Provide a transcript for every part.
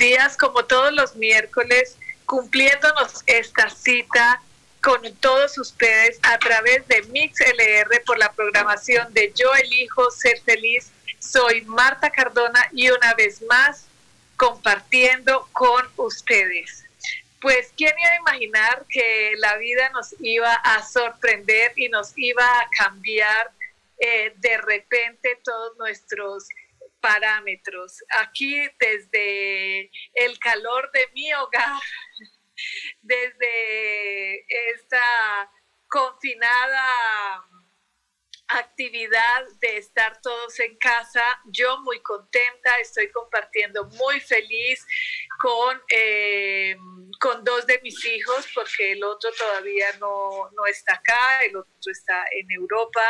Días, como todos los miércoles, cumpliéndonos esta cita con todos ustedes a través de MixLR por la programación de Yo Elijo Ser Feliz. Soy Marta Cardona y una vez más compartiendo con ustedes. Pues, ¿quién iba a imaginar que la vida nos iba a sorprender y nos iba a cambiar eh, de repente todos nuestros parámetros. Aquí desde el calor de mi hogar, desde esta confinada actividad de estar todos en casa. Yo muy contenta, estoy compartiendo muy feliz con, eh, con dos de mis hijos, porque el otro todavía no, no está acá, el otro está en Europa.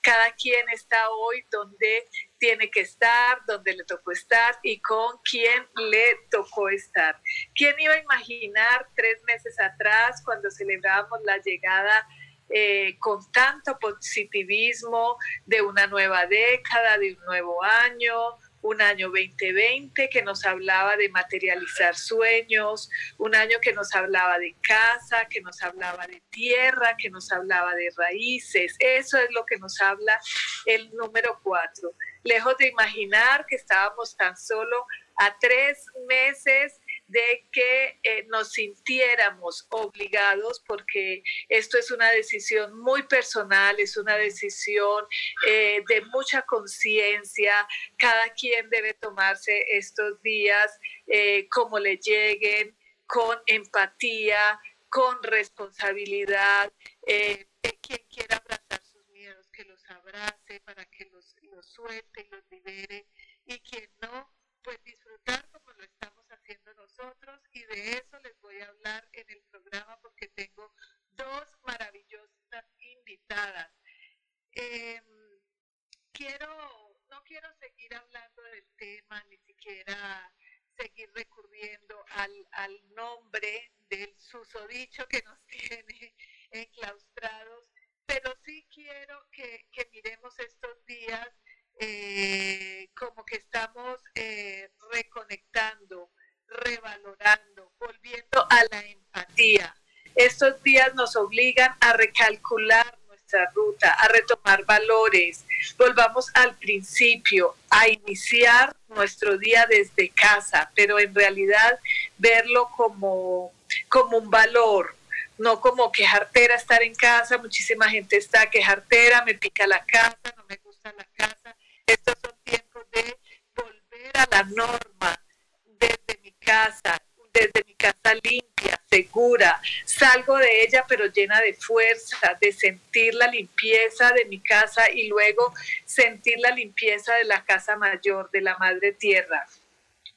Cada quien está hoy donde tiene que estar, donde le tocó estar y con quién le tocó estar. ¿Quién iba a imaginar tres meses atrás, cuando celebrábamos la llegada eh, con tanto positivismo de una nueva década, de un nuevo año, un año 2020 que nos hablaba de materializar sueños, un año que nos hablaba de casa, que nos hablaba de tierra, que nos hablaba de raíces. Eso es lo que nos habla el número cuatro. Lejos de imaginar que estábamos tan solo a tres meses de que eh, nos sintiéramos obligados, porque esto es una decisión muy personal, es una decisión eh, de mucha conciencia, cada quien debe tomarse estos días eh, como le lleguen, con empatía, con responsabilidad, quien quiera abrazar sus miedos, que los abrace para que los, los suelte y los libere, y quien no, pues disfrutar como lo estamos haciendo nosotros y de eso les voy a hablar en el programa porque tengo dos maravillosas invitadas. Em, quiero, no quiero seguir hablando del tema, ni siquiera seguir recurriendo al, al nombre del susodicho que nos tiene enclaustrados, pero sí quiero que, que miremos estos días eh, como que estamos eh, reconectando, revalorando, volviendo a la empatía. Estos días nos obligan a recalcular nuestra ruta, a retomar valores. Volvamos al principio, a iniciar nuestro día desde casa, pero en realidad verlo como, como un valor, no como quejartera estar en casa. Muchísima gente está quejartera, me pica la casa, no me gusta la casa. Estos son tiempos de volver a la norma, casa, desde mi casa limpia, segura. Salgo de ella pero llena de fuerza, de sentir la limpieza de mi casa y luego sentir la limpieza de la casa mayor, de la madre tierra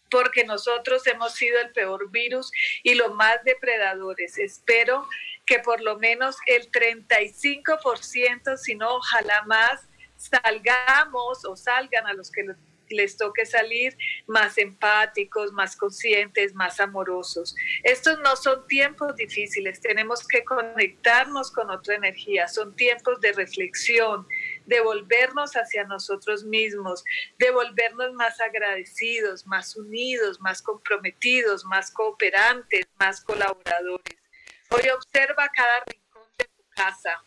porque nosotros hemos sido el peor virus y los más depredadores. Espero que por lo menos el 35%, si no, ojalá más, salgamos o salgan a los que les toque salir más empáticos, más conscientes, más amorosos. Estos no son tiempos difíciles, tenemos que conectarnos con otra energía, son tiempos de reflexión, de volvernos hacia nosotros mismos, de volvernos más agradecidos, más unidos, más comprometidos, más cooperantes, más colaboradores. Hoy observa cada rincón de tu casa.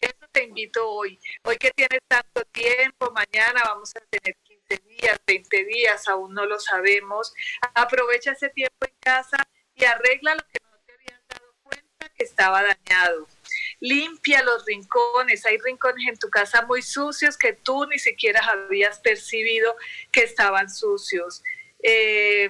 Eso te invito hoy. Hoy que tienes tanto tiempo, mañana vamos a tener días, 20 días, aún no lo sabemos. Aprovecha ese tiempo en casa y arregla lo que no te habían dado cuenta que estaba dañado. limpia los rincones. Hay rincones en tu casa muy sucios que tú ni siquiera habías percibido que estaban sucios. Eh,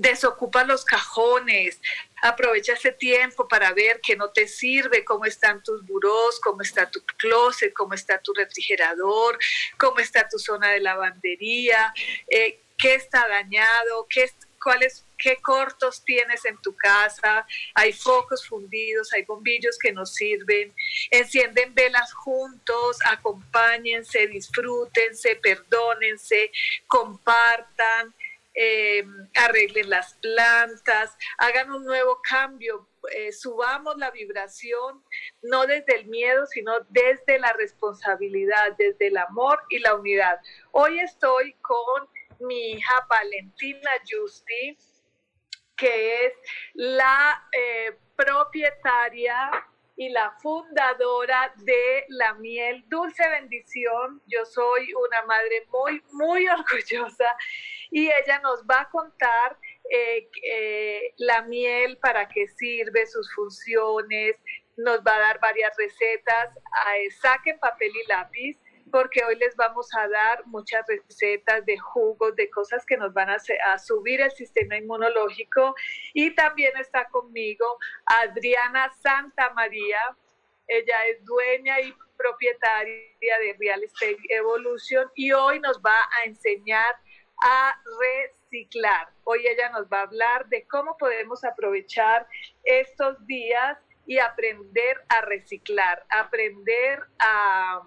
desocupa los cajones, aprovecha ese tiempo para ver qué no te sirve, cómo están tus burós, cómo está tu closet, cómo está tu refrigerador, cómo está tu zona de lavandería, eh, qué está dañado, qué, cuáles qué cortos tienes en tu casa, hay focos fundidos, hay bombillos que nos sirven, encienden velas juntos, acompáñense, disfrútense, perdónense, compartan, eh, arreglen las plantas, hagan un nuevo cambio, eh, subamos la vibración, no desde el miedo, sino desde la responsabilidad, desde el amor y la unidad. Hoy estoy con mi hija Valentina Justi, que es la eh, propietaria y la fundadora de la miel Dulce Bendición. Yo soy una madre muy, muy orgullosa y ella nos va a contar eh, eh, la miel, para qué sirve, sus funciones, nos va a dar varias recetas. Eh, saquen papel y lápiz porque hoy les vamos a dar muchas recetas de jugos, de cosas que nos van a, a, subir el sistema inmunológico. Y también está conmigo Adriana Santa María. Ella es dueña y propietaria de Real Estate Evolution y hoy nos va a enseñar a reciclar. Hoy ella nos va a hablar de cómo podemos aprovechar estos días y aprender a reciclar, aprender a,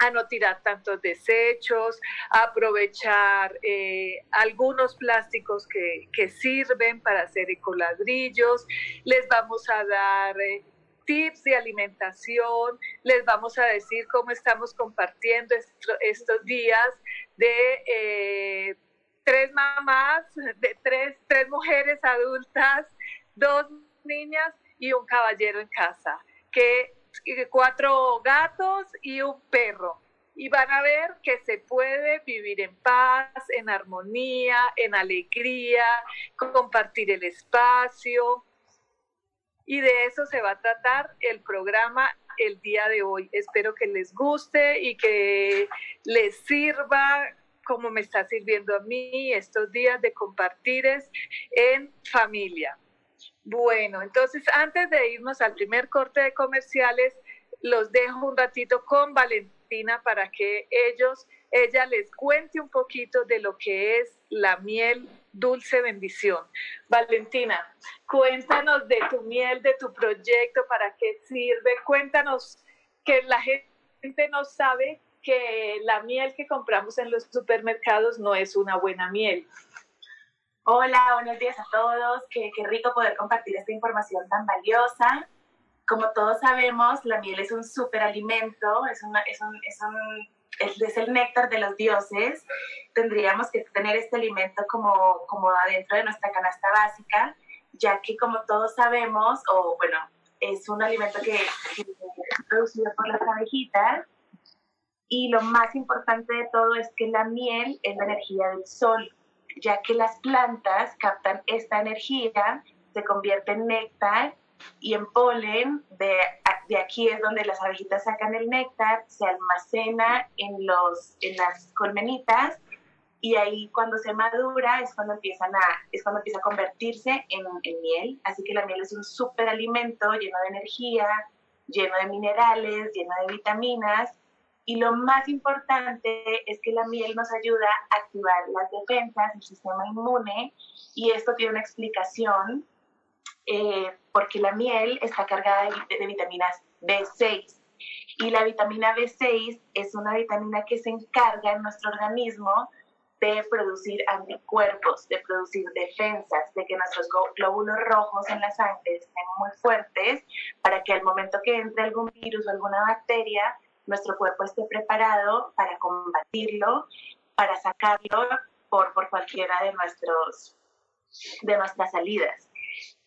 a no tirar tantos desechos, aprovechar eh, algunos plásticos que, que, sirven para hacer ecoladrillos. Les vamos a dar eh, tips de alimentación, les vamos a decir cómo estamos compartiendo estos días de eh, tres mamás, de tres, tres mujeres adultas, dos niñas y un caballero en casa, que cuatro gatos y un perro. Y van a ver que se puede vivir en paz, en armonía, en alegría, compartir el espacio. Y de eso se va a tratar el programa el día de hoy. Espero que les guste y que les sirva como me está sirviendo a mí estos días de compartir en familia. Bueno, entonces antes de irnos al primer corte de comerciales, los dejo un ratito con Valentina para que ellos, ella les cuente un poquito de lo que es la miel dulce bendición. Valentina, cuéntanos de tu miel, de tu proyecto, para qué sirve. Cuéntanos que la gente no sabe que la miel que compramos en los supermercados no es una buena miel. Hola, buenos días a todos. Qué, qué rico poder compartir esta información tan valiosa. Como todos sabemos, la miel es un superalimento, es, una, un, es un es el néctar de los dioses, tendríamos que tener este alimento como, como adentro de nuestra canasta básica, ya que como todos sabemos, o bueno, es un alimento que, es producido por las abejitas, y lo más importante de todo es que la miel es la energía del sol, ya que las plantas captan esta energía, se convierte en néctar y en polen, de, de, aquí es donde las abejitas sacan el néctar, se almacena en, los, en las colmenitas y ahí cuando se madura es cuando, empiezan a, es cuando empieza a convertirse en, en miel. Así que la miel es un súper alimento lleno de energía, lleno de minerales, lleno de vitaminas. Y lo más importante es que la miel nos ayuda a activar las defensas, el sistema inmune, y esto tiene una explicación eh, porque la miel está cargada de, de, vitaminas B6 y la vitamina B6 es una vitamina que se encarga en nuestro organismo de producir anticuerpos, de producir defensas, de que nuestros glóbulos rojos en la sangre estén muy fuertes para que al momento que entre algún virus o alguna bacteria, nuestro cuerpo esté preparado para combatirlo, para sacarlo por, por cualquiera de, nuestros, de nuestras salidas.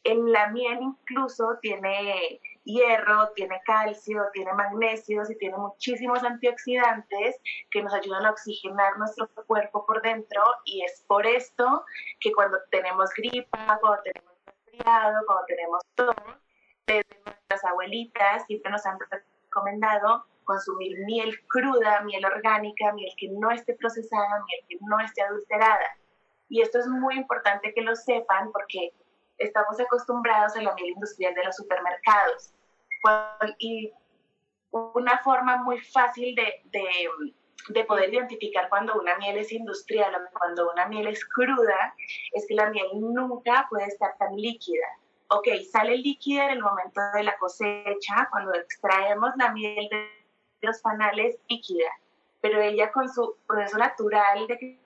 En la miel incluso tiene hierro, tiene calcio, tiene magnesio y tiene muchísimos antioxidantes que nos ayudan a oxigenar nuestro cuerpo por dentro y es por esto que cuando tenemos gripa, cuando tenemos resfriado, cuando tenemos todo, desde nuestras abuelitas siempre nos han recomendado consumir miel cruda, miel orgánica, miel que no esté procesada, miel que no esté adulterada. Y esto es muy importante que lo sepan porque estamos acostumbrados a la miel industrial de los supermercados. Y una forma muy fácil de, de, de, poder identificar cuando una miel es industrial o cuando una miel es cruda es que la miel nunca puede estar tan líquida. Ok, sale líquida en el momento de la cosecha, cuando extraemos la miel de los panales líquida, pero ella con su proceso natural de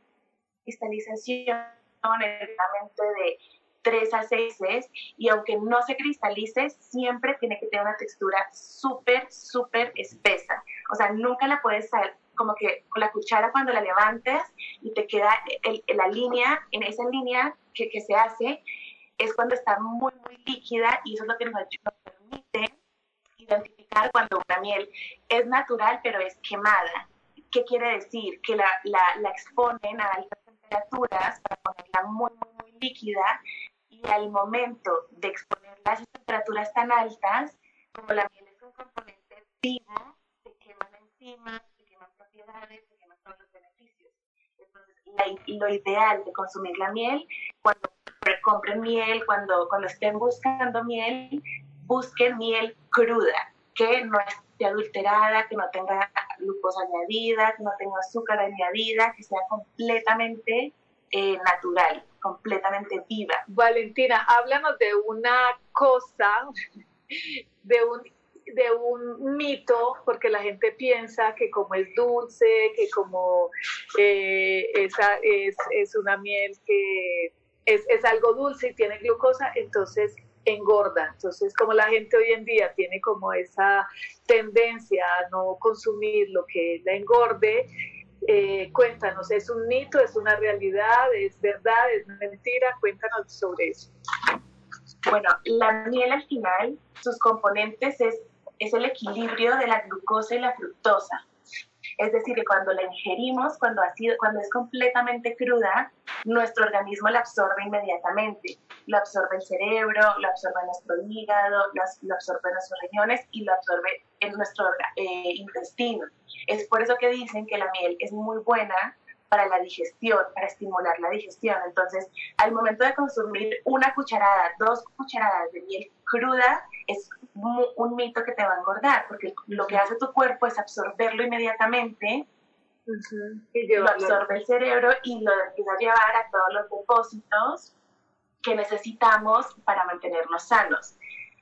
cristalización, realmente de 3 a 6 meses, y aunque no se cristalice, siempre tiene que tener una textura súper, súper espesa. O sea, nunca la puedes saber, como que con la cuchara cuando la levantes y te queda la línea, en esa línea que, que, se hace, es cuando está muy, muy líquida y eso es lo que nos, nos permite identificar cuando una miel es natural pero es quemada. ¿Qué quiere decir? Que la, la, la exponen a altas temperaturas para ponerla muy, muy, muy líquida y al momento de exponerla a temperaturas tan altas, como la miel es un componente vivo, se queman enzimas, se queman propiedades, se queman todos los beneficios. Entonces, lo ideal de consumir la miel, cuando compren miel, cuando, cuando estén buscando miel, busquen miel cruda, que no esté adulterada, que no tenga glucosa añadida, que no tenga azúcar añadida, que sea completamente eh, natural, completamente viva. Valentina, háblanos de una cosa, de un, de un mito, porque la gente piensa que como es dulce, que como eh, esa es, es, una miel que es, es algo dulce y tiene glucosa, entonces engorda. Entonces, como la gente hoy en día tiene como esa tendencia a no consumir lo que la engorde, eh, cuéntanos, ¿es un mito, es una realidad, es verdad, es mentira? Cuéntanos sobre eso. Bueno, la miel al final, sus componentes es, es el equilibrio de la glucosa y la fructosa. Es decir, que cuando la ingerimos, cuando, ha sido, cuando es completamente cruda, nuestro organismo la absorbe inmediatamente. Lo absorbe el cerebro, lo absorbe nuestro hígado, lo, absorbe nuestros riñones y lo absorbe en nuestro eh, intestino. Es por eso que dicen que la miel es muy buena para la digestión, para estimular la digestión. Entonces, al momento de consumir una cucharada, dos cucharadas de miel cruda, es un mito que te va a engordar, porque lo que hace tu cuerpo es absorberlo inmediatamente, y lo absorbe el cerebro y lo empieza a llevar a todos los depósitos que necesitamos para mantenernos sanos.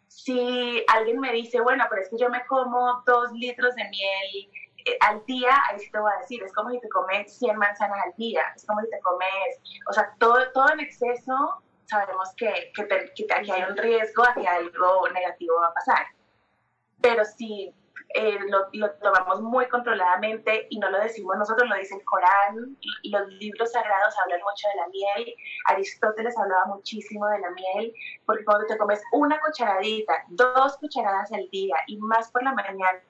Si alguien me dice, bueno, pero es que yo me como dos litros de miel al día, ahí sí te voy a decir, es como si te comes 100 manzanas al día, es como si te comes, o sea, todo, todo en exceso sabemos que, que, que, hay un riesgo a que algo negativo va a pasar. Pero si eh, lo, lo, tomamos muy controladamente y no lo decimos nosotros, lo dice el Corán, los libros sagrados hablan mucho de la miel, Aristóteles hablaba muchísimo de la miel, porque cuando te comes una cucharadita, dos cucharadas al día y más por la mañana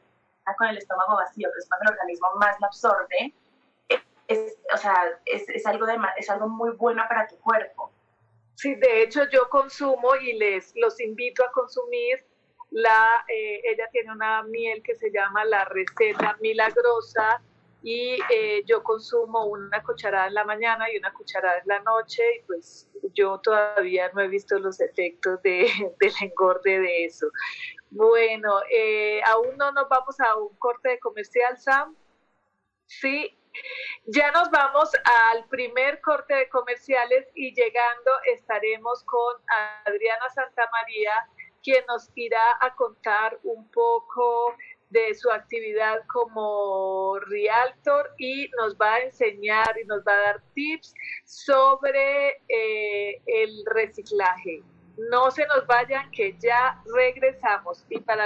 con el estómago vacío, que es cuando el organismo más lo absorbe, es, o sea, es, es algo de, es algo muy bueno para tu cuerpo. Sí, de hecho yo consumo y les los invito a consumir la, eh, ella tiene una miel que se llama la receta milagrosa y eh, yo consumo una cucharada en la mañana y una cucharada en la noche y pues yo todavía no he visto los efectos de, del engorde de eso. Bueno, eh, aún no nos vamos a un corte de comercial, Sam. Sí, ya nos vamos al primer corte de comerciales y llegando estaremos con Adriana Santamaría, quien nos irá a contar un poco de su actividad como realtor y nos va a enseñar y nos va a dar tips sobre eh, el reciclaje. No se nos vayan que ya regresamos y para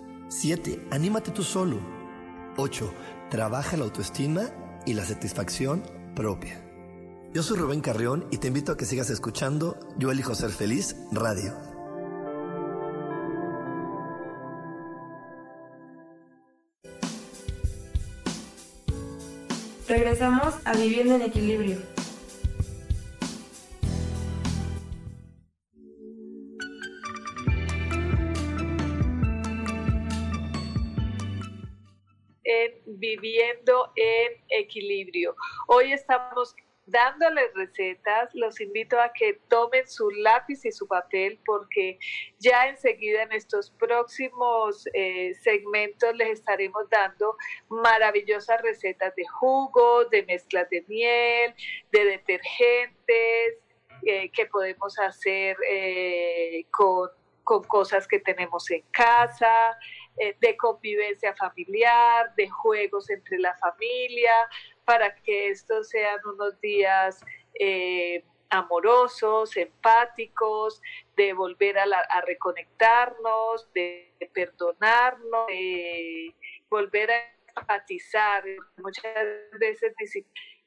7. Anímate tú solo. 8. Trabaja la autoestima y la satisfacción propia. Yo soy Rubén Carrión y te invito a que sigas escuchando Yo elijo ser feliz radio. Regresamos a Viviendo en Equilibrio. Viviendo en equilibrio. Hoy estamos dándoles recetas, los invito a que tomen su lápiz y su papel porque ya enseguida en estos próximos eh, segmentos les estaremos dando maravillosas recetas de jugos, de mezclas de miel, de detergentes eh, que podemos hacer eh, con, con cosas que tenemos en casa. Eh, de convivencia familiar, de juegos entre la familia, para que estos sean unos días eh, amorosos, empáticos, de volver a, reconectarnos, de, perdonarnos, de volver a empatizar. Muchas veces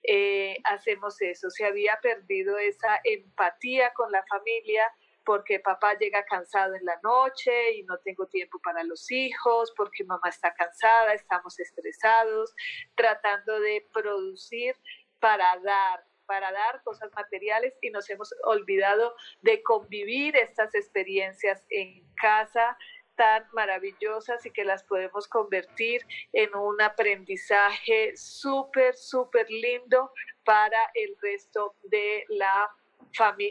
eh, hacemos eso, se había perdido esa empatía con la familia porque papá llega cansado en la noche y no tengo tiempo para los hijos, porque mamá está cansada, estamos estresados, tratando de producir para dar para dar cosas materiales y nos hemos olvidado de convivir estas experiencias en casa tan maravillosas y que las podemos convertir en un aprendizaje súper, súper lindo para el resto de la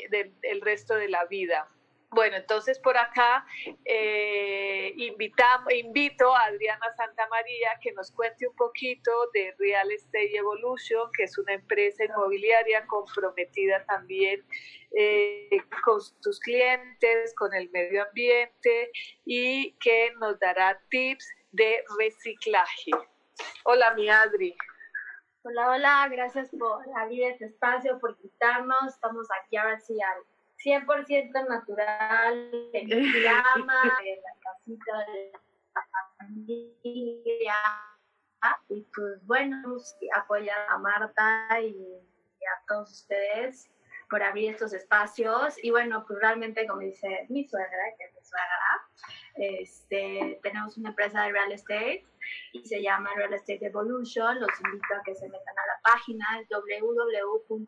del el resto de la vida. Bueno, entonces por acá eh, invitamos, invito a Adriana Santa María que nos cuente un poquito de Real Estate Evolution, que es una empresa inmobiliaria comprometida también eh, con sus clientes, con el medio ambiente y que nos dará tips de reciclaje. Hola, mi Adri. Hola, hola, gracias por abrir este espacio, por invitarnos. Estamos aquí a ver si 100% natural, en llama, en la casita de la familia. Y pues bueno, apoyar a Marta y, a todos ustedes por abrir estos espacios. Y bueno, pues realmente, como dice mi suegra, que es mi suegra, Este, tenemos una empresa de real estate y se llama Real Estate Evolution. Los invito a que se metan a la página www.ree.mx.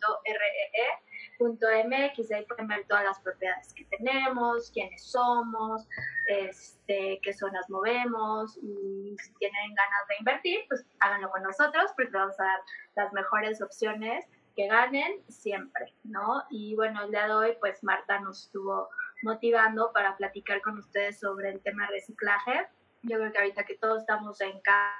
Ahí pueden ver todas las propiedades que tenemos, quiénes somos, este, qué zonas movemos y si tienen ganas de invertir, pues háganlo con nosotros porque vamos a dar las mejores opciones que ganen siempre, ¿no? Y bueno, el día de hoy, pues Marta nos estuvo motivando para platicar con ustedes sobre el tema reciclaje. Yo creo que ahorita que todos estamos en casa,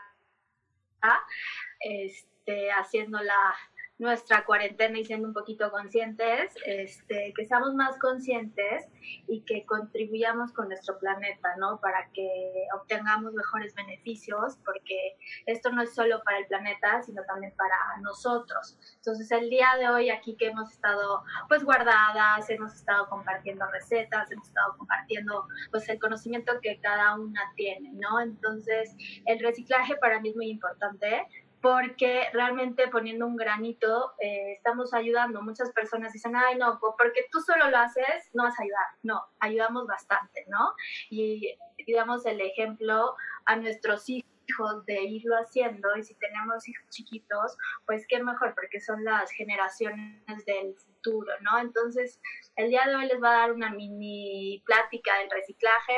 este, haciendo la, nuestra cuarentena y siendo un poquito conscientes, este, que seamos más conscientes y que contribuyamos con nuestro planeta, ¿no? Para que obtengamos mejores beneficios, porque esto no es solo para el planeta, sino también para nosotros. Entonces, el día de hoy aquí que hemos estado pues guardadas, hemos estado compartiendo recetas, hemos estado compartiendo pues el conocimiento que cada una tiene, ¿no? Entonces, el reciclaje para mí es muy importante porque realmente poniendo un granito eh, estamos ayudando. Muchas personas dicen, ay, no, porque tú solo lo haces, no vas a ayudar. No, ayudamos bastante, ¿no? Y digamos el ejemplo a nuestros hijos de irlo haciendo y si tenemos hijos chiquitos, pues qué mejor porque son las generaciones del futuro, ¿no? Entonces, el día de hoy les va a dar una mini plática del reciclaje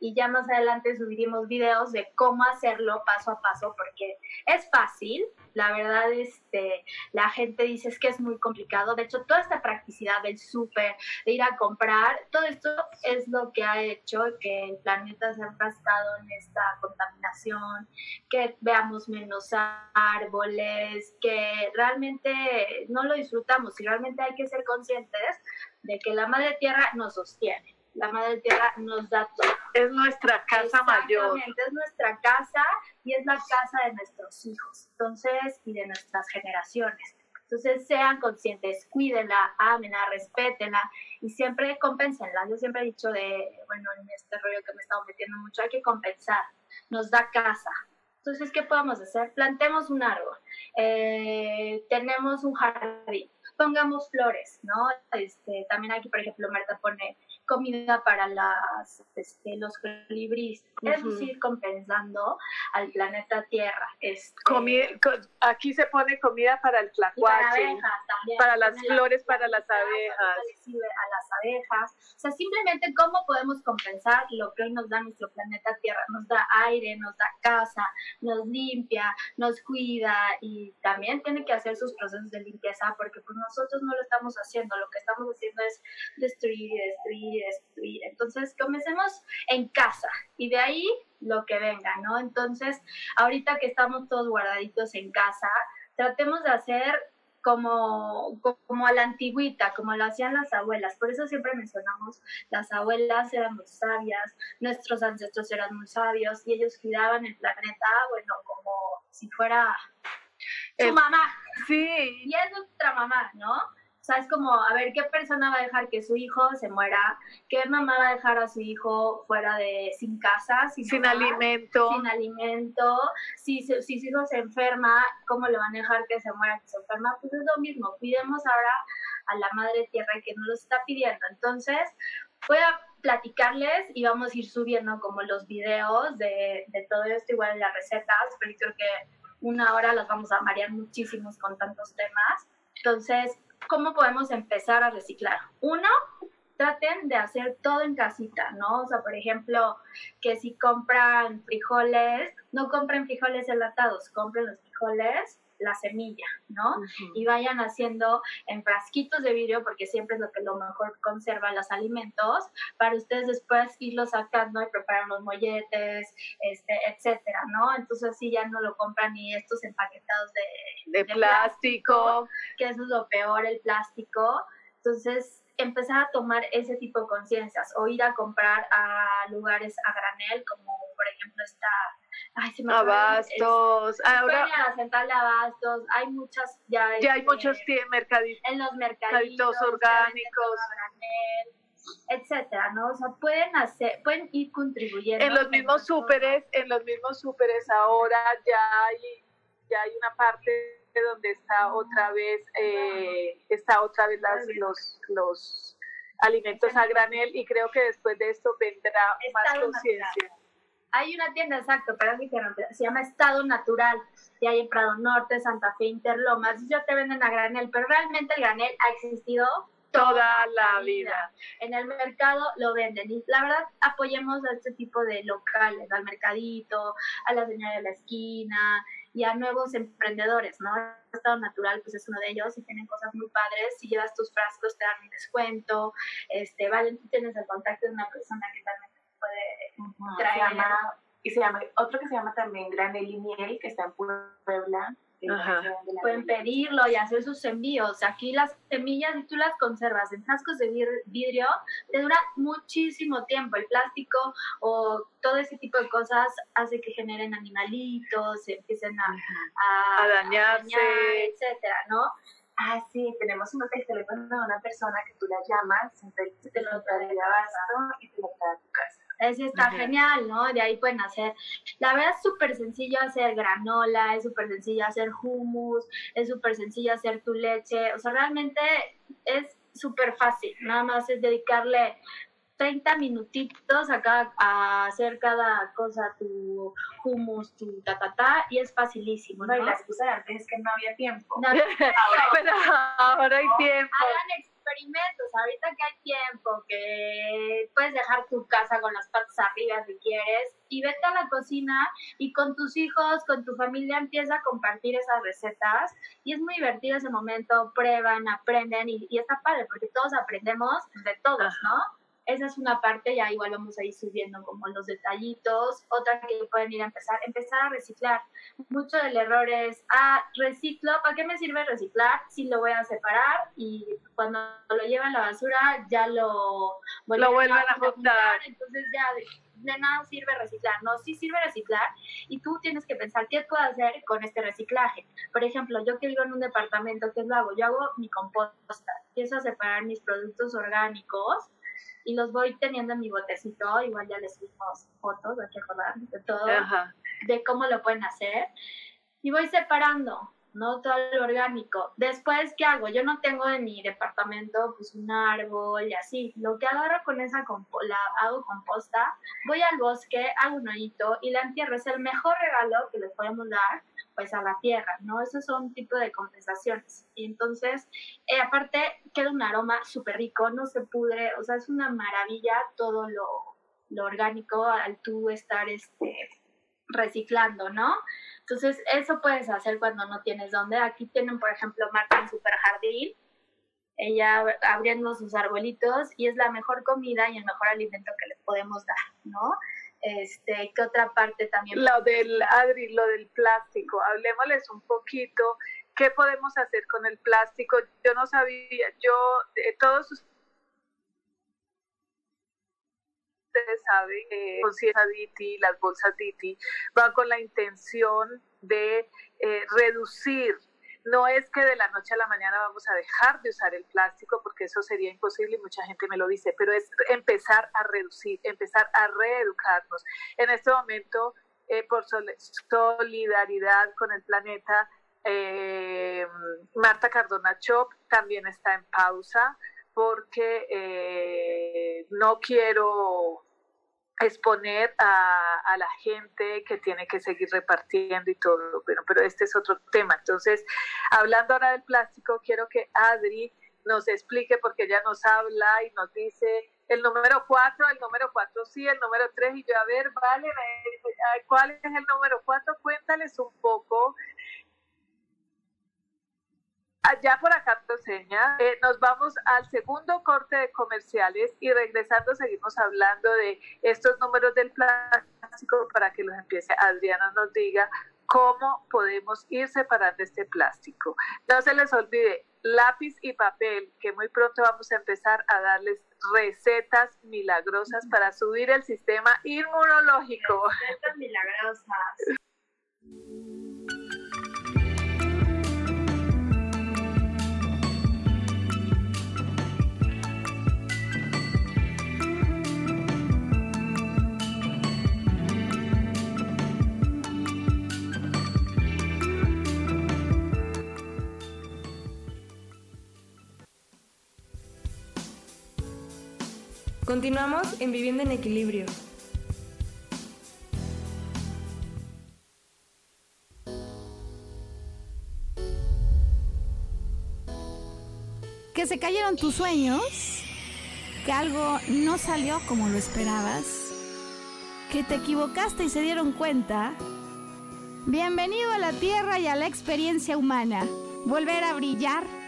y ya más adelante subiremos videos de cómo hacerlo paso a paso porque es fácil, la verdad este, la gente dice es que es muy complicado, de hecho toda esta practicidad del súper, de ir a comprar, todo esto es lo que ha hecho que el planeta se ha enfrascado en esta contaminación, que veamos menos árboles, que realmente no lo disfrutamos. Y realmente hay que ser conscientes de que la madre tierra nos sostiene la Madre Tierra nos da todo. Es nuestra casa mayor. Es nuestra casa y es la casa de nuestros hijos, entonces, y de nuestras generaciones. Entonces, sean conscientes, cuídenla, ámenla, respétenla y siempre compensenla. Yo siempre he dicho de, bueno, en este rollo que me he estado metiendo mucho, hay que compensar. Nos da casa. Entonces, ¿qué podemos hacer? Plantemos un árbol. Eh, tenemos un jardín. Pongamos flores, ¿no? Este, también aquí, por ejemplo, Marta pone comida para las, este, los colibríes, es decir, compensando al planeta Tierra. Este, aquí se pone comida para el tlacuache, para, las flores, para las abejas. A las abejas. O sea, simplemente cómo podemos compensar lo que hoy nos da nuestro planeta Tierra. Nos da aire, nos da casa, nos limpia, nos cuida y también tiene que hacer sus procesos de limpieza porque pues nosotros no lo estamos haciendo. Lo que estamos haciendo es destruir y destruir destruir. Entonces, comencemos en casa y de ahí lo que venga, ¿no? Entonces, ahorita que estamos todos guardaditos en casa, tratemos de hacer como, como a la antigüita, como lo hacían las abuelas. Por eso siempre mencionamos, las abuelas eran muy sabias, nuestros ancestros eran muy sabios y ellos cuidaban el planeta, bueno, como si fuera su mamá. Sí. Y es nuestra mamá, ¿no? O sea, es como, a ver, ¿qué persona va a dejar que su hijo se muera? ¿Qué mamá va a dejar a su hijo fuera de, sin casa, sin, alimento? Sin alimento. Si, si, si su hijo se enferma, ¿cómo le van a dejar que se muera, que se enferma? Pues es lo mismo, cuidemos ahora a la madre tierra que nos lo está pidiendo. Entonces, voy a platicarles y vamos a ir subiendo como los videos de, de todo esto, igual las recetas, pero creo que una hora las vamos a marear muchísimos con tantos temas. Entonces, ¿cómo podemos empezar a reciclar? Uno, traten de hacer todo en casita, ¿no? O sea, por ejemplo, que si compran frijoles, no compren frijoles enlatados, compren los frijoles la semilla, ¿no? Y vayan haciendo en frasquitos de vidrio, porque siempre es lo que lo mejor conserva los alimentos, para ustedes después irlos sacando y preparar los molletes, este, etcétera, ¿no? Entonces así ya no lo compran ni estos empaquetados de, de, plástico, que eso es lo peor, el plástico. Entonces, empezar a tomar ese tipo de conciencias o ir a comprar a lugares a granel, como por ejemplo está Ay, se me Abastos. Ahora, central de Abastos. Hay muchas ya. Ya hay este, muchos mercaditos. En los mercaditos orgánicos. etcétera, ¿no? O sea, pueden hacer, pueden ir contribuyendo. En los mismos súperes, en los mismos súperes ahora ya hay, ya hay una parte donde está otra vez, eh, está otra vez las, los, los alimentos a granel y creo que después de esto vendrá más conciencia. Hay una tienda, exacto, pero se llama Estado Natural, y hay en Prado Norte, Santa Fe, Interlomas, y ya te venden a granel, pero realmente el granel ha existido toda la vida. En el mercado lo venden. Y la verdad, apoyemos a este tipo de locales, al mercadito, a la señora de la esquina y a nuevos emprendedores, ¿no? Estado Natural, pues es uno de ellos y tienen cosas muy padres. Si llevas tus frascos, te dan un descuento. Este, vale, tú tienes el contacto de una persona que también puede traer. y se llama, otro que se llama también Granel y Miel, que está en Puebla Pueden pedirlo y hacer sus envíos. Aquí las semillas, si tú las conservas en frascos de vidrio, te dura muchísimo tiempo. El plástico o todo ese tipo de cosas hace que generen animalitos, empiecen a, a, dañarse, etcétera, ¿no? Ah, sí, tenemos un teléfono de una persona que tú la llamas, te lo trae de abasto y te lo trae a tu casa. Eso está genial, ¿no? De ahí pueden hacer. La verdad es súper sencillo hacer granola, es súper sencillo hacer hummus, es súper sencillo hacer tu leche. O sea, realmente es súper fácil. Nada más es dedicarle 30 minutitos acá a hacer cada cosa, tu hummus, tu ta, ta, ta, y es facilísimo. ¿no? y la excusa de antes es que no había tiempo. No, pero ahora hay tiempo. Hagan experimentos, ahorita que hay tiempo, que puedes dejar tu casa con las patas arriba si quieres, y vete a la cocina y con tus hijos, con tu familia empieza a compartir esas recetas, y es muy divertido ese momento, prueban, aprenden, y, y está padre, porque todos aprendemos de todos, ¿no? Esa es una parte, ya igual vamos a ir subiendo como los detallitos. Otra que pueden ir a empezar, empezar a reciclar. Mucho del error es, ah, reciclo, ¿para qué me sirve reciclar si lo voy a separar y cuando lo llevan a la basura ya lo, lo vuelven a, juntar? Entonces ya de, nada sirve reciclar. No, sí sirve reciclar y tú tienes que pensar qué puedo hacer con este reciclaje. Por ejemplo, yo que vivo en un departamento, ¿qué lo hago? Yo hago mi composta, empiezo a separar mis productos orgánicos y los voy teniendo en mi botecito, igual ya les subimos fotos, hay que acordar de todo, de cómo lo pueden hacer, y voy separando, ¿no? Todo lo orgánico. Después, ¿qué hago? Yo no tengo en mi departamento pues un árbol y así. Lo que agarro con esa la hago composta, voy al bosque, hago un hoyito y la entierro. Es el mejor regalo que les podemos dar pues a la tierra, ¿no? Esos son un tipo de compensaciones. Y entonces, eh, aparte, queda un aroma súper rico, no se pudre, o sea, es una maravilla todo lo, lo orgánico al tú estar este, reciclando, ¿no? Entonces, eso puedes hacer cuando no tienes dónde. Aquí tienen, por ejemplo, Marta en Super Jardín, ella abriendo sus arbolitos y es la mejor comida y el mejor alimento que les podemos dar, ¿no? Este, ¿Qué otra parte también? Lo del, Adri, lo del plástico. Hablemosles un poquito. ¿Qué podemos hacer con el plástico? Yo no sabía, yo, eh, todos ustedes saben, eh, conciencia Diti, las bolsas Diti, van con la intención de eh, reducir no es que de la noche a la mañana vamos a dejar de usar el plástico, porque eso sería imposible y mucha gente me lo dice, pero es empezar a reducir, empezar a reeducarnos. En este momento, eh, por solidaridad con el planeta, eh, Marta Cardona Chop también está en pausa porque no quiero exponer a, a, la gente que tiene que seguir repartiendo y todo, pero, pero este es otro tema. Entonces, hablando ahora del plástico, quiero que Adri nos explique, porque ella nos habla y nos dice el número cuatro, el número cuatro sí, el número tres, y yo, a ver, vale, ¿cuál es el número cuatro? Cuéntales un poco allá por acá seña, eh, nos vamos al segundo corte de comerciales y regresando seguimos hablando de estos números del plástico para que los empiece Adriana nos diga cómo podemos ir separando este plástico. No se les olvide lápiz y papel, que muy pronto vamos a empezar a darles recetas milagrosas para subir el sistema inmunológico. Recetas milagrosas. Continuamos en Viviendo en Equilibrio. Que se cayeron tus sueños, que algo no salió como lo esperabas, que te equivocaste y se dieron cuenta. Bienvenido a la Tierra y a la experiencia humana. Volver a brillar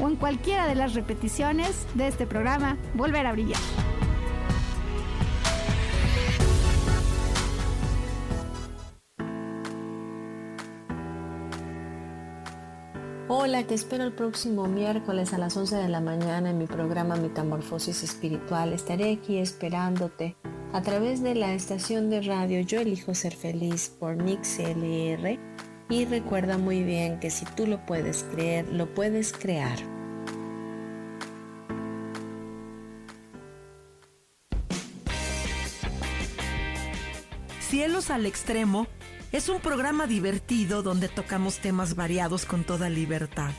o en cualquiera de las repeticiones de este programa Volver a Brillar. Hola, te espero el próximo miércoles a las 11 de la mañana en mi programa Metamorfosis Espiritual. Estaré aquí esperándote a través de la estación de radio Yo Elijo Ser Feliz por Mix LR. Y recuerda muy bien que si tú lo puedes creer, lo puedes crear. Cielos al Extremo es un programa divertido donde tocamos temas variados con toda libertad.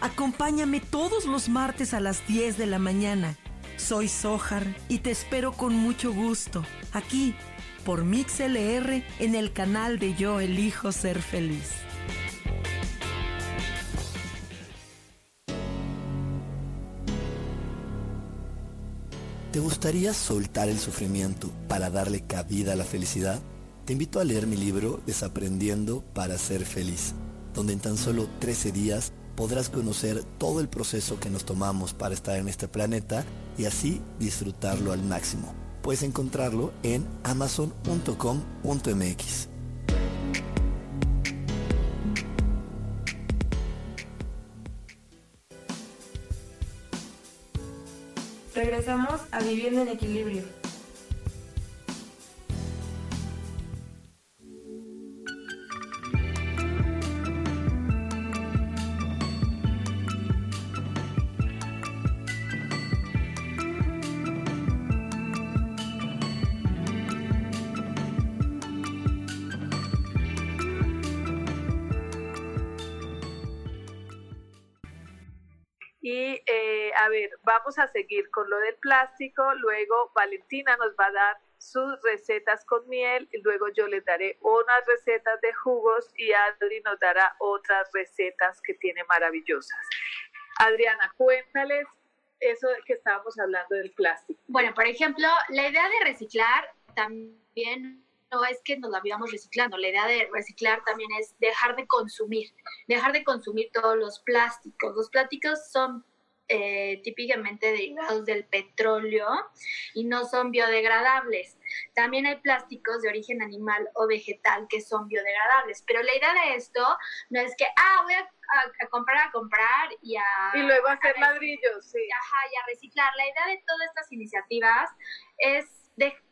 Acompáñame todos los martes a las 10 de la mañana. Soy Sojar y te espero con mucho gusto aquí por MixLR en el canal de Yo Elijo Ser Feliz. ¿Te gustaría soltar el sufrimiento para darle cabida a la felicidad? Te invito a leer mi libro Desaprendiendo para ser feliz, donde en tan solo 13 días podrás conocer todo el proceso que nos tomamos para estar en este planeta y así disfrutarlo al máximo. Puedes encontrarlo en amazon.com.mx. Regresamos a Viviendo en Equilibrio. Y eh, a ver, vamos a seguir con lo del plástico. Luego Valentina nos va a dar sus recetas con miel y luego yo les daré unas recetas de jugos y Adri nos dará otras recetas que tiene maravillosas. Adriana, cuéntales eso de que estábamos hablando del plástico. Bueno, por ejemplo, la idea de reciclar también no es que nos la vivamos reciclando, la idea de reciclar también es dejar de consumir, dejar de consumir todos los plásticos. Los plásticos son eh, típicamente derivados del petróleo y no son biodegradables. También hay plásticos de origen animal o vegetal que son biodegradables, pero la idea de esto no es que, ah, voy a, comprar, a comprar y a... Y luego hacer ladrillos, sí. Ajá, y a reciclar. La idea de todas estas iniciativas es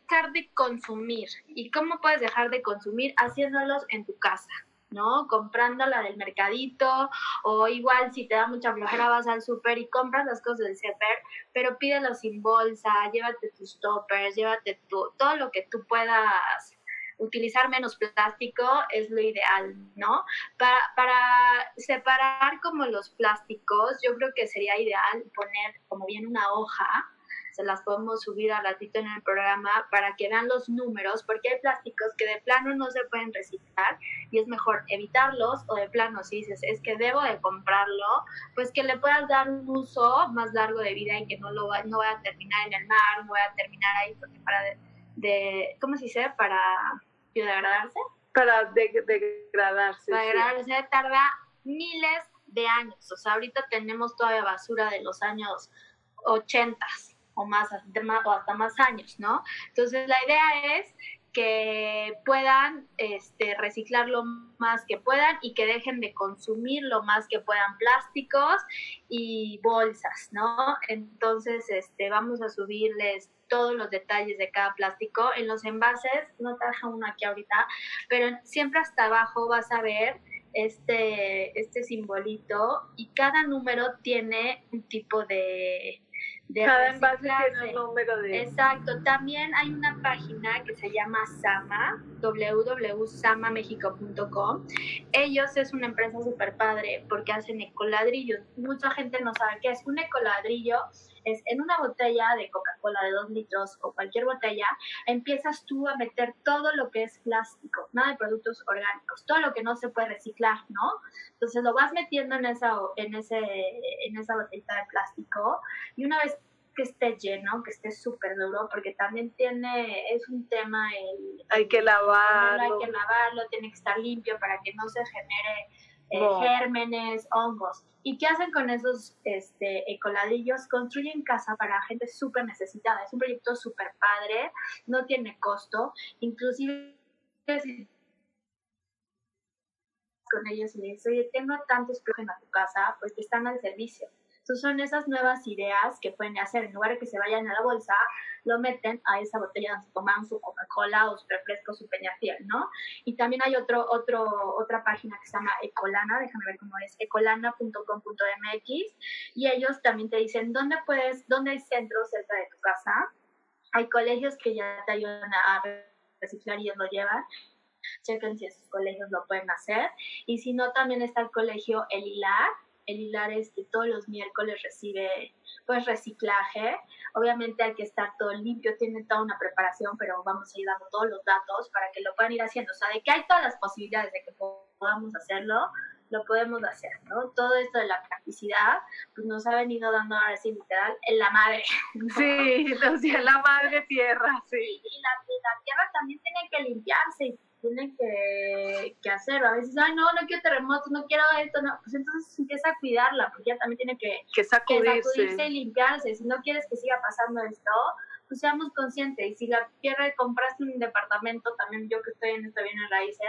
dejar de consumir. ¿Y cómo puedes dejar de consumir? Haciéndolos en tu casa. ¿no? Comprándola del mercadito o igual si te da mucha flojera vas al súper y compras las cosas del súper, pero pídelos sin bolsa, llévate tus toppers, llévate tu, todo lo que tú puedas utilizar menos plástico es lo ideal, ¿no? Para separar como los plásticos, yo creo que sería ideal poner como bien una hoja se las podemos subir al ratito en el programa para que vean los números, porque hay plásticos que de plano no se pueden reciclar y es mejor evitarlos o de plano si dices es que debo de comprarlo, pues que le puedas dar un uso más largo de vida y que no lo va, no vaya a terminar en el mar, no vaya a terminar ahí porque para de, ¿cómo se dice? Para biodegradarse. Para degradarse. Para degradarse tarda miles de años. O sea, ahorita tenemos todavía basura de los años 80 o más o hasta más años, ¿no? Entonces la idea es que puedan este, reciclar lo más que puedan y que dejen de consumir lo más que puedan plásticos y bolsas, ¿no? Entonces, este, vamos a subirles todos los detalles de cada plástico. En los envases, no traje uno aquí ahorita, pero siempre hasta abajo vas a ver este, este simbolito y cada número tiene un tipo de, cada envase tiene un número de... Exacto. También hay una página que se llama Sama, www.samamexico.com. Ellos es una empresa súper padre porque hacen ecoladrillos. Mucha gente no sabe qué es un ecoladrillo. Es en una botella de Coca-Cola de dos litros o cualquier botella, empiezas tú a meter todo lo que es plástico, nada de productos orgánicos, todo lo que no se puede reciclar, ¿no? Entonces lo vas metiendo en esa, en ese, en esa botellita de plástico y una vez que esté lleno, que esté súper duro, porque también tiene, es un tema el... Hay que lavarlo. Hay que lavarlo, tiene que estar limpio para que no se genere eh, gérmenes, hongos. ¿Y qué hacen con esos este, ecoladillos? Construyen casa para gente súper necesitada. Es un proyecto súper padre, no tiene costo, inclusive con ellos y le dices, oye, tengo tantos en a tu casa, pues que están al servicio. Entonces son esas nuevas ideas que pueden hacer. En lugar de que se vayan a la bolsa, lo meten a esa botella donde toman su Coca-Cola o su refresco, su peñafiel, ¿no? Y también hay otro, otro, otra página que se llama Ecolana, déjame ver cómo es, ecolana.com.mx y ellos también te dicen dónde puedes, dónde hay centros cerca de tu casa. Hay colegios que ya te ayudan a reciclar y ellos lo llevan chequen si esos colegios lo pueden hacer. Y si no, también está el colegio El Hilar, el Hilar que todos los miércoles recibe pues reciclaje. Obviamente hay que estar todo limpio, tiene toda una preparación, pero vamos a ir dando todos los datos para que lo puedan ir haciendo. O sea, de que hay todas las posibilidades de que podamos hacerlo, lo podemos hacer, ¿no? Todo esto de la practicidad, pues nos ha venido dando ahora sí literal en la madre. Sí, en la madre tierra, sí. Y la, la tierra también tiene que limpiarse tiene que, que hacer. A veces, ay, no, no quiero terremotos, no quiero esto, no. Pues entonces empieza a cuidarla, porque ella también tiene que, que sacudirse. sacudirse y limpiarse. Si no quieres que siga pasando esto, pues seamos conscientes. Y si la tierra compraste un departamento, también yo que estoy en este bien raíces,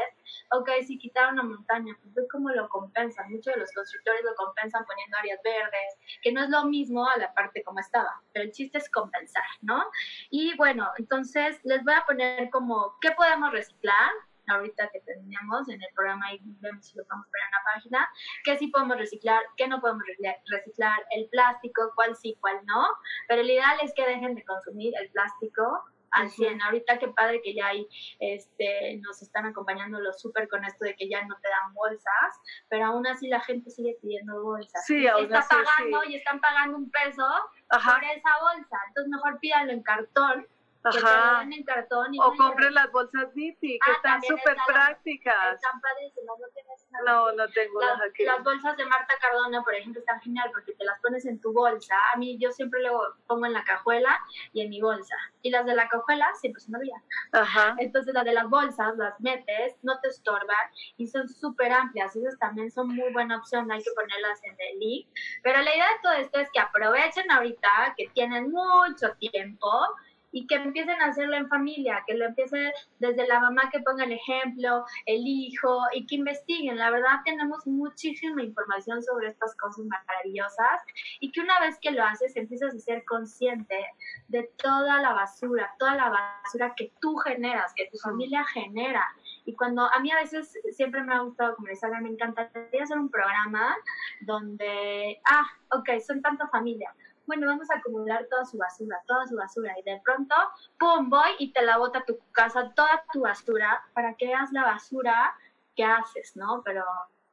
ok, si quitaron una montaña, pues ve cómo lo compensan. Muchos de los constructores lo compensan poniendo áreas verdes, que no es lo mismo a la parte como estaba, pero el chiste es compensar, ¿no? Y bueno, entonces les voy a poner como, ¿qué podemos reciclar? Ahorita que teníamos en el programa y vemos si lo podemos poner en la página, qué sí podemos reciclar, qué no podemos reciclar, el plástico, cuál sí, cuál no, pero el ideal es que dejen de consumir el plástico al 100. Ahorita qué padre que ya hay, este, nos están acompañando los súper con esto de que ya no te dan bolsas, pero aún así la gente sigue pidiendo bolsas. Sí, Está pagando y están pagando un peso por esa bolsa. Entonces mejor pídanlo en cartón Ajá. en cartón. o compren las bolsas Dipi, que ah, están súper prácticas. Están padrísimas, no tienes No, no tengo las, aquí. Las bolsas de Marta Cardona, por ejemplo, están genial porque te las pones en tu bolsa. A mí yo siempre lo pongo en la cajuela y en mi bolsa. Y las de la cajuela siempre me olvidan. Ajá. Entonces las de las bolsas las metes, no te estorban y son súper amplias. Esas también son muy buena opción, hay que ponerlas en el link. Pero la idea de todo esto es que aprovechen ahorita que tienen mucho tiempo y que empiecen a hacerlo en familia, que lo empiece desde la mamá que ponga el ejemplo, el hijo y que investiguen. La verdad tenemos muchísima información sobre estas cosas maravillosas y que una vez que lo haces empiezas a ser consciente de toda la basura, toda la basura que tú generas, que tu familia genera. Y cuando a mí a veces siempre me ha gustado como les me encantaría hacer un programa donde, ah, ok, son tanta familia, bueno, vamos a acumular toda su basura, toda su basura. Y de pronto, ¡pum! Voy y te la bota a tu casa, toda tu basura, para que veas la basura que haces, ¿no? Pero,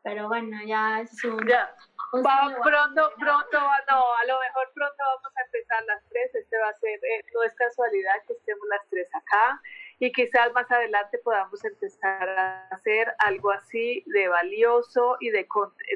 pero bueno, ya es un... Ya. pronto, pronto, no, a lo mejor pronto vamos a empezar las tres. Este va a ser, eh, no es casualidad que estemos las tres acá y quizás más adelante podamos empezar a hacer algo así de valioso y de,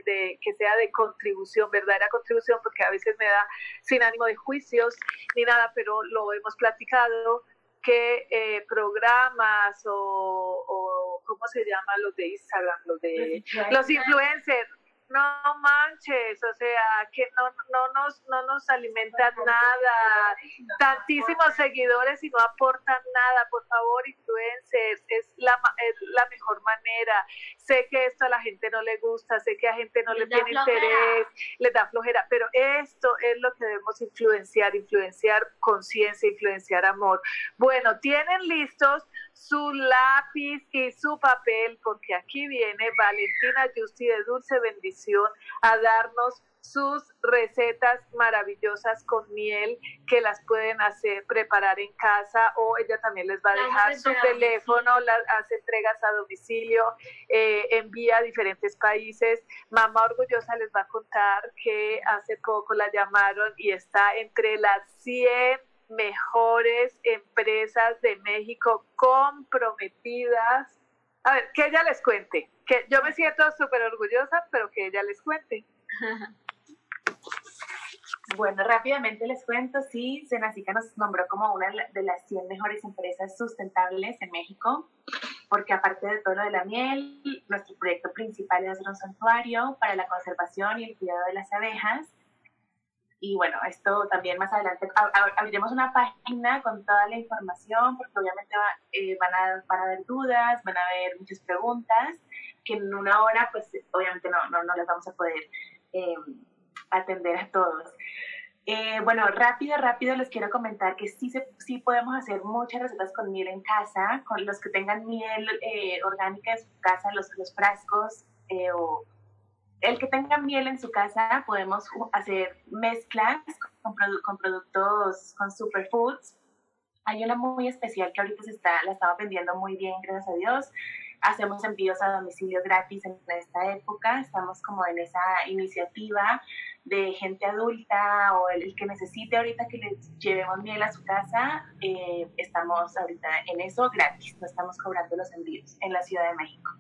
de, que sea de contribución, verdadera contribución, porque a veces me da sin ánimo de juicios ni nada, pero lo hemos platicado que eh, programas o, o, ¿cómo se llama? Los de Instagram, los de los influencers no manches, o sea, que no, no, nos, no nos alimentan nada, tantísimos seguidores y no aportan nada, por favor, influencers, es la, es la mejor manera. Sé que esto a la gente no le gusta, sé que a gente no le tiene interés, le da flojera, pero esto es lo que debemos influenciar, influenciar conciencia, influenciar amor. Bueno, tienen listos su lápiz y su papel, porque aquí viene Valentina Justi de Dulce Bendición a darnos sus recetas maravillosas con miel que las pueden hacer, preparar en casa o ella también les va a dejar su teléfono, las hace entregas a domicilio, eh, envía a diferentes países. Mamá Orgullosa les va a contar que hace poco la llamaron y está entre las 100 mejores empresas de México comprometidas. A ver, que ella les cuente, que yo me siento súper orgullosa, pero que ella les cuente. Bueno, rápidamente les cuento, sí, Senacica nos nombró como una de las 100 mejores empresas sustentables en México, porque aparte de todo lo de la miel, nuestro proyecto principal es un santuario para la conservación y el cuidado de las abejas, y bueno, esto también más adelante abriremos una página con toda la información, porque obviamente eh, van, a, van a haber dudas, van a haber muchas preguntas, que en una hora, pues obviamente no, no, no les vamos a poder eh, atender a todos. Eh, bueno, rápido, rápido les quiero comentar que sí, se, sí podemos hacer muchas recetas con miel en casa, con los que tengan miel orgánica en su casa, los, los frascos o el que tenga miel en su casa, podemos hacer mezclas con, productos, con superfoods. Hay una muy especial que ahorita se está, la estamos vendiendo muy bien, gracias a Dios. Hacemos envíos a domicilio gratis en esta época. Estamos como en esa iniciativa de gente adulta o el, que necesite ahorita que les llevemos miel a su casa. Eh, estamos ahorita en eso gratis. No estamos cobrando los envíos en la Ciudad de México.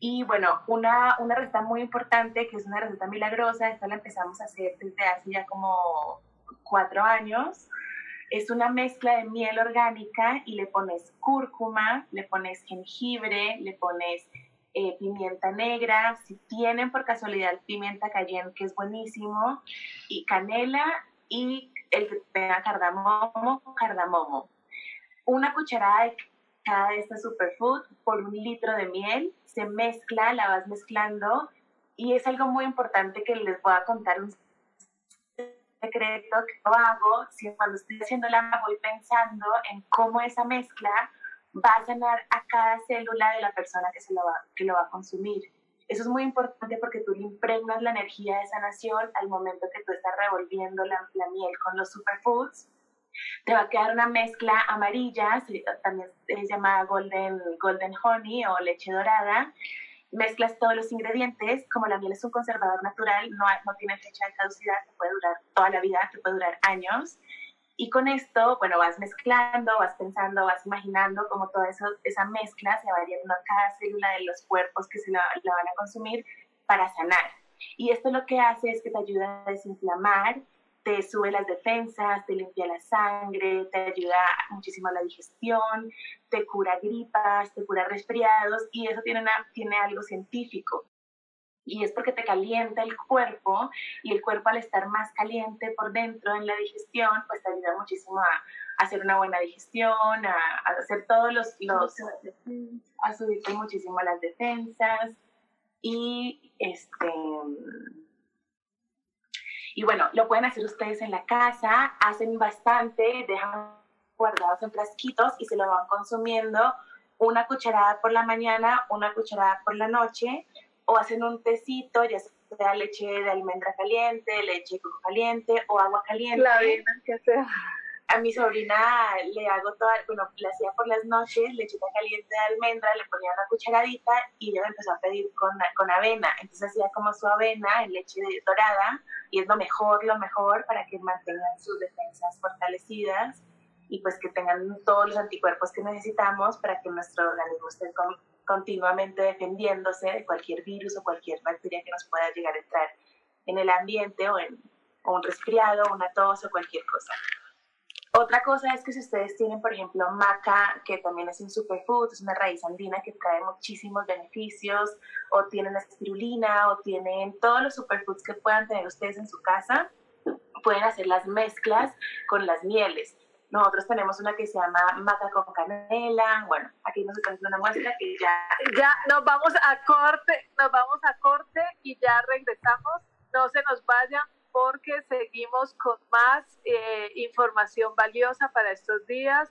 Y bueno, una, una receta muy importante, que es una receta milagrosa, esta la empezamos a hacer desde hace ya como cuatro años. Es una mezcla de miel orgánica y le pones cúrcuma, le pones jengibre, le pones eh, pimienta negra, si tienen por casualidad pimienta cayenne, que es buenísimo, y canela y el que tenga cardamomo, cardamomo. Una cucharada de cada de estas superfood por un litro de miel se mezcla, la vas mezclando y es algo muy importante que les voy a contar un secreto que yo hago, si cuando estoy haciendo la voy pensando en cómo esa mezcla va a sanar a cada célula de la persona que, se lo, va, que lo va a consumir. Eso es muy importante porque tú le impregnas la energía de sanación al momento que tú estás revolviendo la, la miel con los superfoods te va a quedar una mezcla amarilla, también es llamada golden, golden honey o leche dorada. Mezclas todos los ingredientes, como la miel es un conservador natural, no, no tiene fecha de caducidad, te puede durar toda la vida, te puede durar años. Y con esto, bueno, vas mezclando, vas pensando, vas imaginando cómo toda eso, esa mezcla se va yendo a cada célula de los cuerpos que se la, la van a consumir para sanar. Y esto lo que hace es que te ayuda a desinflamar, te sube las defensas, te limpia la sangre, te ayuda muchísimo a la digestión, te cura gripas, te cura resfriados y eso tiene, una, tiene algo científico. Y es porque te calienta el cuerpo y el cuerpo al estar más caliente por dentro en la digestión, pues te ayuda muchísimo a, hacer una buena digestión, a, a hacer todos los, los, a subirte muchísimo las defensas y este y bueno, lo pueden hacer ustedes en la casa, hacen bastante, dejan guardados en frasquitos y se lo van consumiendo una cucharada por la mañana, una cucharada por la noche, o hacen un tecito, ya sea leche de almendra caliente, leche de coco caliente o agua caliente. La que sea a mi sobrina le hago toda, bueno, le hacía por las noches lechita caliente de almendra, le ponía una cucharadita y ella me empezó a pedir con, con avena. Entonces hacía como su avena en leche dorada y es lo mejor, lo mejor para que mantengan sus defensas fortalecidas y pues que tengan todos los anticuerpos que necesitamos para que nuestro organismo esté continuamente defendiéndose de cualquier virus o cualquier bacteria que nos pueda llegar a entrar en el ambiente o en o un resfriado, una tos o cualquier cosa. Otra cosa es que si ustedes tienen, por ejemplo, maca, que también es un superfood, es una raíz andina que trae muchísimos beneficios, o tienen espirulina, o tienen todos los superfoods que puedan tener ustedes en su casa, pueden hacer las mezclas con las mieles. Nosotros tenemos una que se llama maca con canela. Bueno, aquí nos están una muestra que ya... Ya nos vamos a corte, nos vamos a corte y ya regresamos. No se nos vayan porque seguimos con más eh, información valiosa para estos días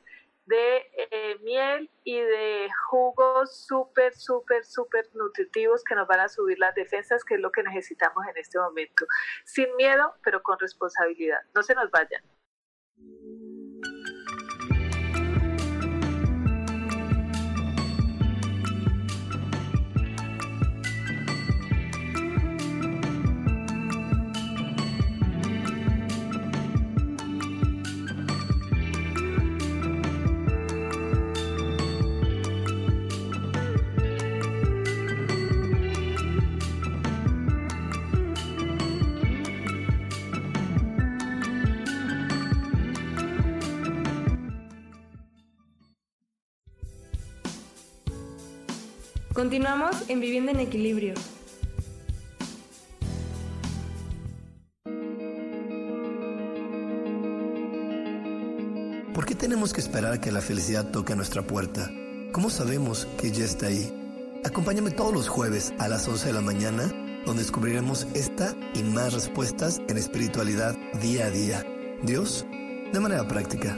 de eh, miel y de jugos súper, súper, súper nutritivos que nos van a subir las defensas, que es lo que necesitamos en este momento. Sin miedo, pero con responsabilidad. No se nos vayan. Continuamos en Vivienda en Equilibrio. ¿Por qué tenemos que esperar que la felicidad toque a nuestra puerta? ¿Cómo sabemos que ya está ahí? Acompáñame todos los jueves a las 11 de la mañana, donde descubriremos esta y más respuestas en espiritualidad día a día. Dios, de manera práctica.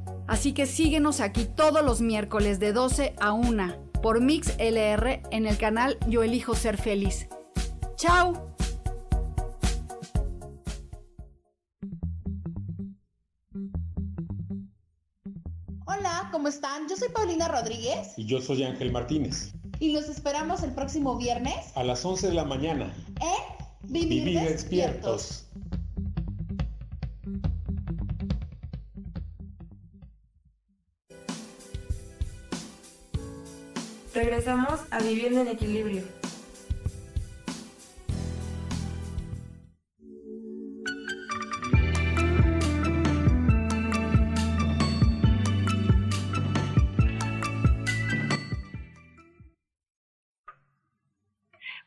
Así que síguenos aquí todos los miércoles de 12 a 1 por Mix LR en el canal Yo Elijo Ser Feliz. ¡Chao! Hola, ¿cómo están? Yo soy Paulina Rodríguez. Y yo soy Ángel Martínez. Y los esperamos el próximo viernes. A las 11 de la mañana. En Vivir, despiertos. Regresamos a Viviendo en Equilibrio.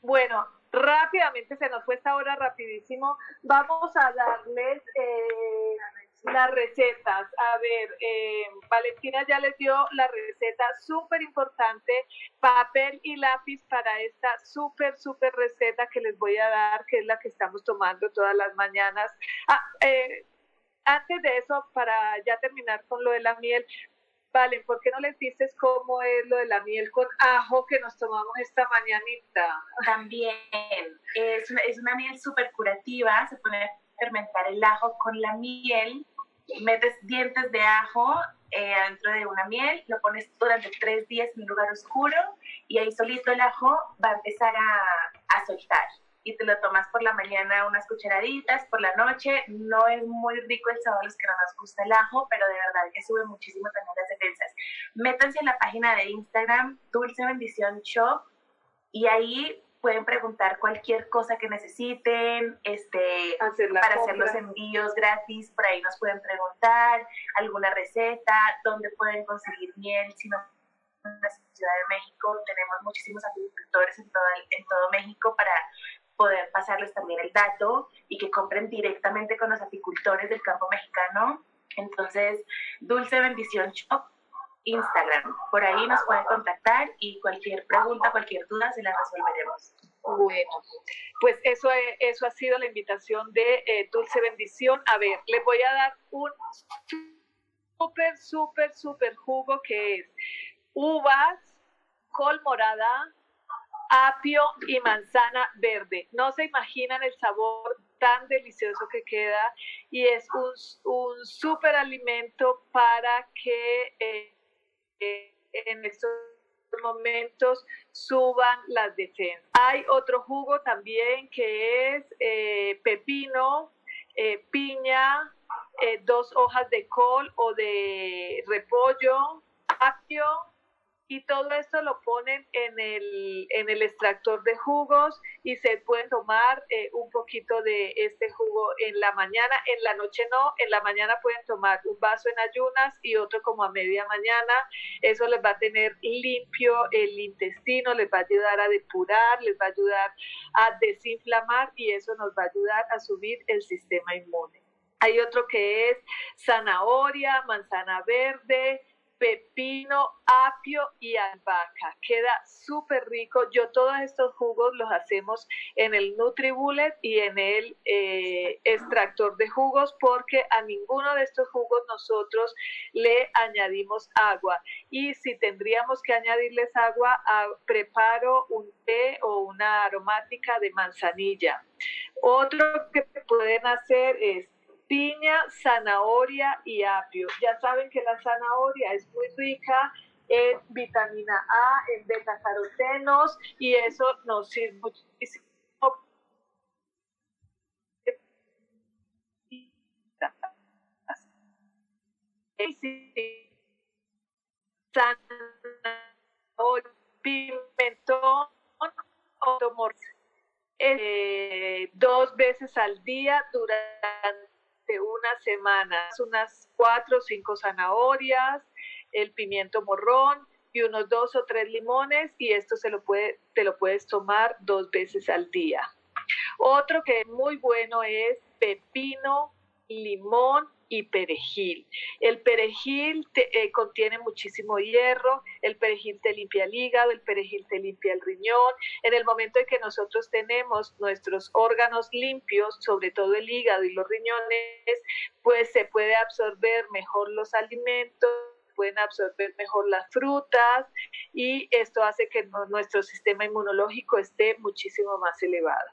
Bueno, rápidamente, se nos fue esta hora rapidísimo. Vamos a darles eh, las recetas. A ver, eh, Valentina ya les dio la receta súper importante, papel y lápiz para esta súper, súper receta que les voy a dar, que es la que estamos tomando todas las mañanas. Ah, eh, antes de eso, para ya terminar con lo de la miel, Valen, ¿por qué no les dices cómo es lo de la miel con ajo que nos tomamos esta mañanita? También, es es una miel súper curativa, se pone fermentar el ajo con la miel metes dientes de ajo eh, dentro de una miel, lo pones durante tres días en un lugar oscuro y ahí solito el ajo va a empezar a, a soltar y te lo tomas por la mañana unas cucharaditas, por la noche. No es muy rico el sabor los que no nos gusta el ajo, pero de verdad que sube muchísimo también las defensas. Métanse en la página de Instagram, Dulce Bendición Shop, y ahí pueden preguntar cualquier cosa que necesiten, este, para hacer los envíos gratis, por ahí nos pueden preguntar alguna receta, dónde pueden conseguir miel, si no en la Ciudad de México. Tenemos muchísimos agricultores en todo, en todo México para poder pasarles también el dato y que compren directamente con los apicultores del campo mexicano. Entonces, Dulce Bendición Shop Instagram. Por ahí nos pueden contactar y cualquier pregunta, cualquier duda se la resolveremos. Bueno, pues eso, eso ha sido la invitación de eh, Dulce Bendición. A ver, les voy a dar un súper, súper, súper jugo que es uvas, col morada, apio y manzana verde. No se imaginan el sabor tan delicioso que queda y es un, un súper alimento para que eh, en estos momentos suban las defensas. Hay otro jugo también que es eh, pepino, piña, dos hojas de col o de repollo, apio, y todo esto lo ponen en el, en el extractor de jugos y se pueden tomar eh, un poquito de este jugo en la mañana, en la noche no, en la mañana pueden tomar un vaso en ayunas y otro como a media mañana, eso les va a tener limpio el intestino, les va a ayudar a depurar, les va a ayudar a desinflamar y eso nos va a ayudar a subir el sistema inmune. Hay otro que es zanahoria, manzana verde, pepino, apio y albahaca. Queda súper rico. Yo todos estos jugos los hacemos en el NutriBullet y en el eh, extractor de jugos porque a ninguno de estos jugos nosotros le añadimos agua. Y si tendríamos que añadirles agua, ah, preparo un té o una aromática de manzanilla. Otro que pueden hacer es piña, zanahoria y apio. Ya saben que la zanahoria es muy rica en vitamina A, en beta-carotenos y eso nos sirve muchísimo. Zanahoria, pimentón, eh, dos veces al día durante una semana, unas cuatro o cinco zanahorias, el pimiento morrón y unos dos o tres limones y esto se lo puede, te lo puedes tomar dos veces al día. Otro que es muy bueno es pepino, limón y perejil. El perejil eh, contiene muchísimo hierro, el perejil te limpia el hígado, el perejil te limpia el riñón. En el momento en que nosotros tenemos nuestros órganos limpios, sobre todo el hígado y los riñones, pues se puede absorber mejor los alimentos pueden absorber mejor las frutas y esto hace que nuestro sistema inmunológico esté muchísimo más elevado.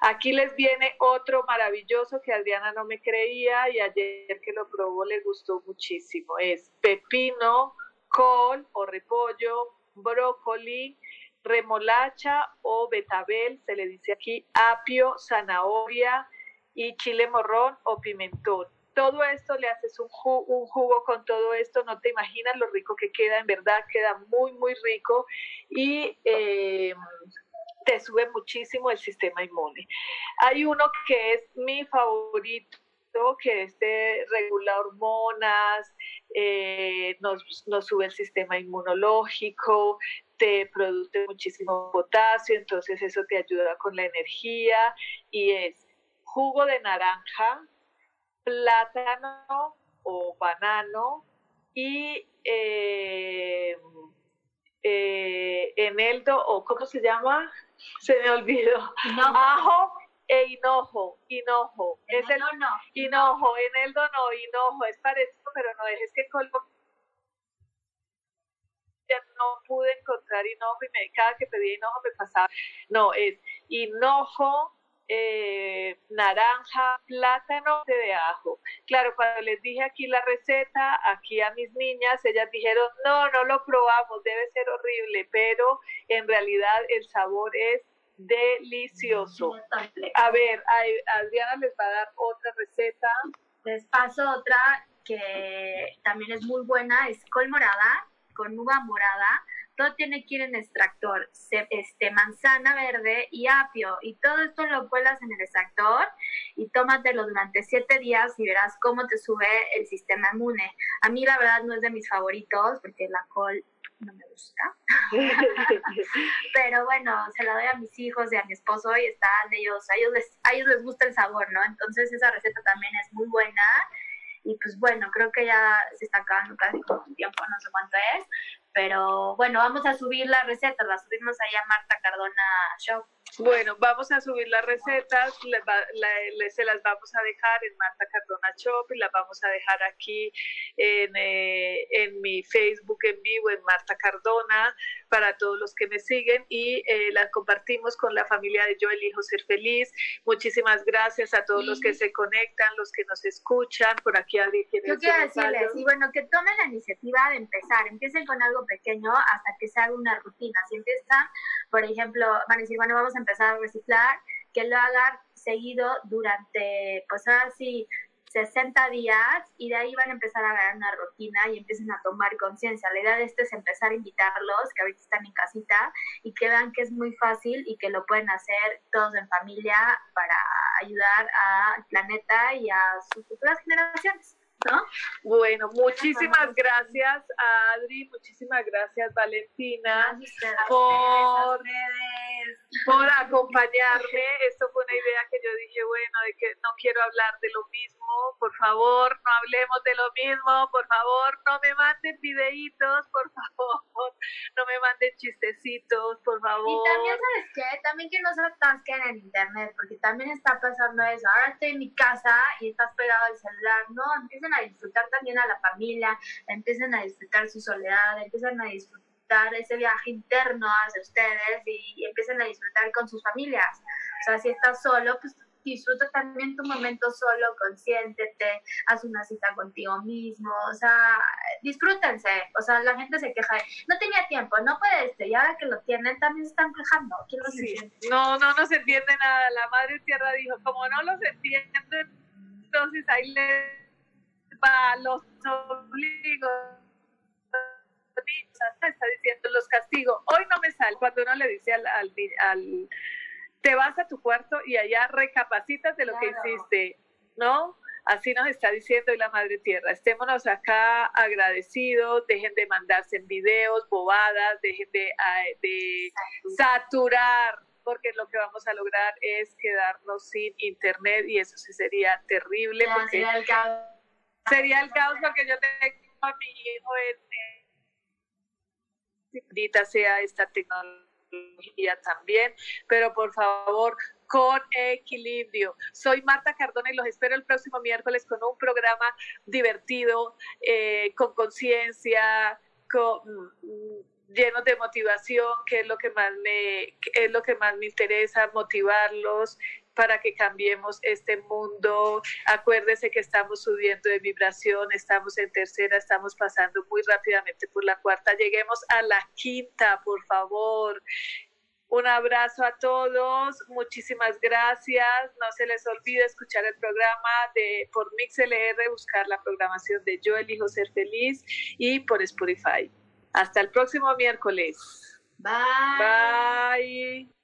Aquí les viene otro maravilloso que Adriana no me creía y ayer que lo probó le gustó muchísimo. Es pepino, col o repollo, brócoli, remolacha o betabel, se le dice aquí, apio, zanahoria y chile morrón o pimentón. Todo esto le haces un, jugo con todo esto, no te imaginas lo rico que queda, en verdad queda muy, muy rico. Y eh, te sube muchísimo el sistema inmune. Hay uno que es mi favorito que este regula hormonas, eh, nos, sube el sistema inmunológico, te produce muchísimo potasio, entonces eso te ayuda con la energía y es jugo de naranja, plátano o banano y eh, eneldo o ¿cómo se llama? se me olvidó. Ajo e hinojo, hinojo. Es el no. hinojo, en el dono, hinojo, es parecido, pero no es, que colmo ya no pude encontrar hinojo y me, cada que pedía hinojo me pasaba. No, es hinojo, eh, naranja, plátano de ajo. Claro, cuando les dije aquí la receta, aquí a mis niñas, ellas dijeron, no, no lo probamos, debe ser horrible, pero en realidad el sabor es delicioso. A ver, Adriana les va a dar otra receta. Les paso otra que también es muy buena, es col morada con uva morada todo tiene que ir en extractor, este, manzana verde y apio. Y todo esto lo cuelas en el extractor y tómatelo durante siete días y verás cómo te sube el sistema inmune. A mí la verdad no es de mis favoritos porque la col no me gusta. Pero bueno, se la doy a mis hijos y a mi esposo y están ellos, a ellos les, a ellos les gusta el sabor, ¿no? Entonces esa receta también es muy buena. Y pues bueno, creo que ya se está acabando casi todo el tiempo, no sé cuánto es, pero bueno, vamos a subir la receta, la subimos allá a Marta Cardona Show. Bueno, vamos a subir las recetas, se las vamos a dejar en Marta Cardona Shop y las vamos a dejar aquí en, eh, en mi Facebook en vivo, en Marta Cardona, para todos los que me siguen y eh, las compartimos con la familia de Yo Elijo Ser Feliz. Muchísimas gracias a todos los que se conectan, los que nos escuchan. Por aquí alguien quiere Yo quiero decirles, y bueno, que tomen la iniciativa de empezar, empiecen con algo pequeño hasta que se haga una rutina. Si empiezan, por ejemplo, van a decir, bueno, vamos a empezar a reciclar, que lo hagan seguido durante, pues ahora sí, 60 días y de ahí van a empezar a ganar una rutina y empiecen a tomar conciencia. La idea de esto es empezar a invitarlos, que ahorita están en casita, y que vean que es muy fácil y que lo pueden hacer todos en familia para ayudar al planeta y a sus futuras generaciones. ¿No? Bueno, muchísimas gracias Adri, muchísimas gracias Valentina por, por acompañarme. Esto fue una idea que yo dije, bueno, de que no quiero hablar de lo mismo, por favor, no hablemos de lo mismo, por favor, no me manden videitos, por favor, no me manden chistecitos, por favor. Y también, ¿sabes qué? También que no se atasquen en internet, porque también está pasando eso. Ahora estoy en mi casa y estás pegado al celular, ¿no? Empiecen a disfrutar también a la familia, empiecen a disfrutar su soledad, empiezan a disfrutar ese viaje interno hacia ustedes y, y empiecen a disfrutar con sus familias. O sea, si estás solo, pues disfruta también tu momento solo, consiéntete, haz una cita contigo mismo, o sea, disfrútense, o sea, la gente se queja, no tenía tiempo, no puede este, y ahora que lo tienen también se están quejando, ¿quién los entiende? No, no nos entiende nada, la Madre Tierra dijo, como no los entienden, entonces ahí les va los obligo está diciendo los castigo. Hoy no me sale cuando uno le dice al, al, al te vas a tu cuarto y allá recapacitas de lo que hiciste, ¿no? Así nos está diciendo hoy la Madre Tierra. Estémonos acá agradecidos, dejen de mandarse en videos, bobadas, dejen de, de saturar, porque lo que vamos a lograr es quedarnos sin internet y eso sí sería terrible. porque sería el caos. Sería el caos porque yo tengo a mi hijo en... en sea esta tecnología también, pero por favor, con equilibrio. Soy Marta Cardona y los espero el próximo miércoles con un programa divertido, eh, con conciencia, mm, lleno de motivación, que es lo que más me es lo que más me interesa, motivarlos para que cambiemos este mundo. Acuérdese que estamos subiendo de vibración, estamos en tercera, estamos pasando muy rápidamente por la cuarta. Lleguemos a la quinta, por favor. Un abrazo a todos, muchísimas gracias. No se les olvide escuchar el programa de por MixLR, buscar la programación de Yo elijo ser feliz y por Spotify. Hasta el próximo miércoles. Bye. Bye.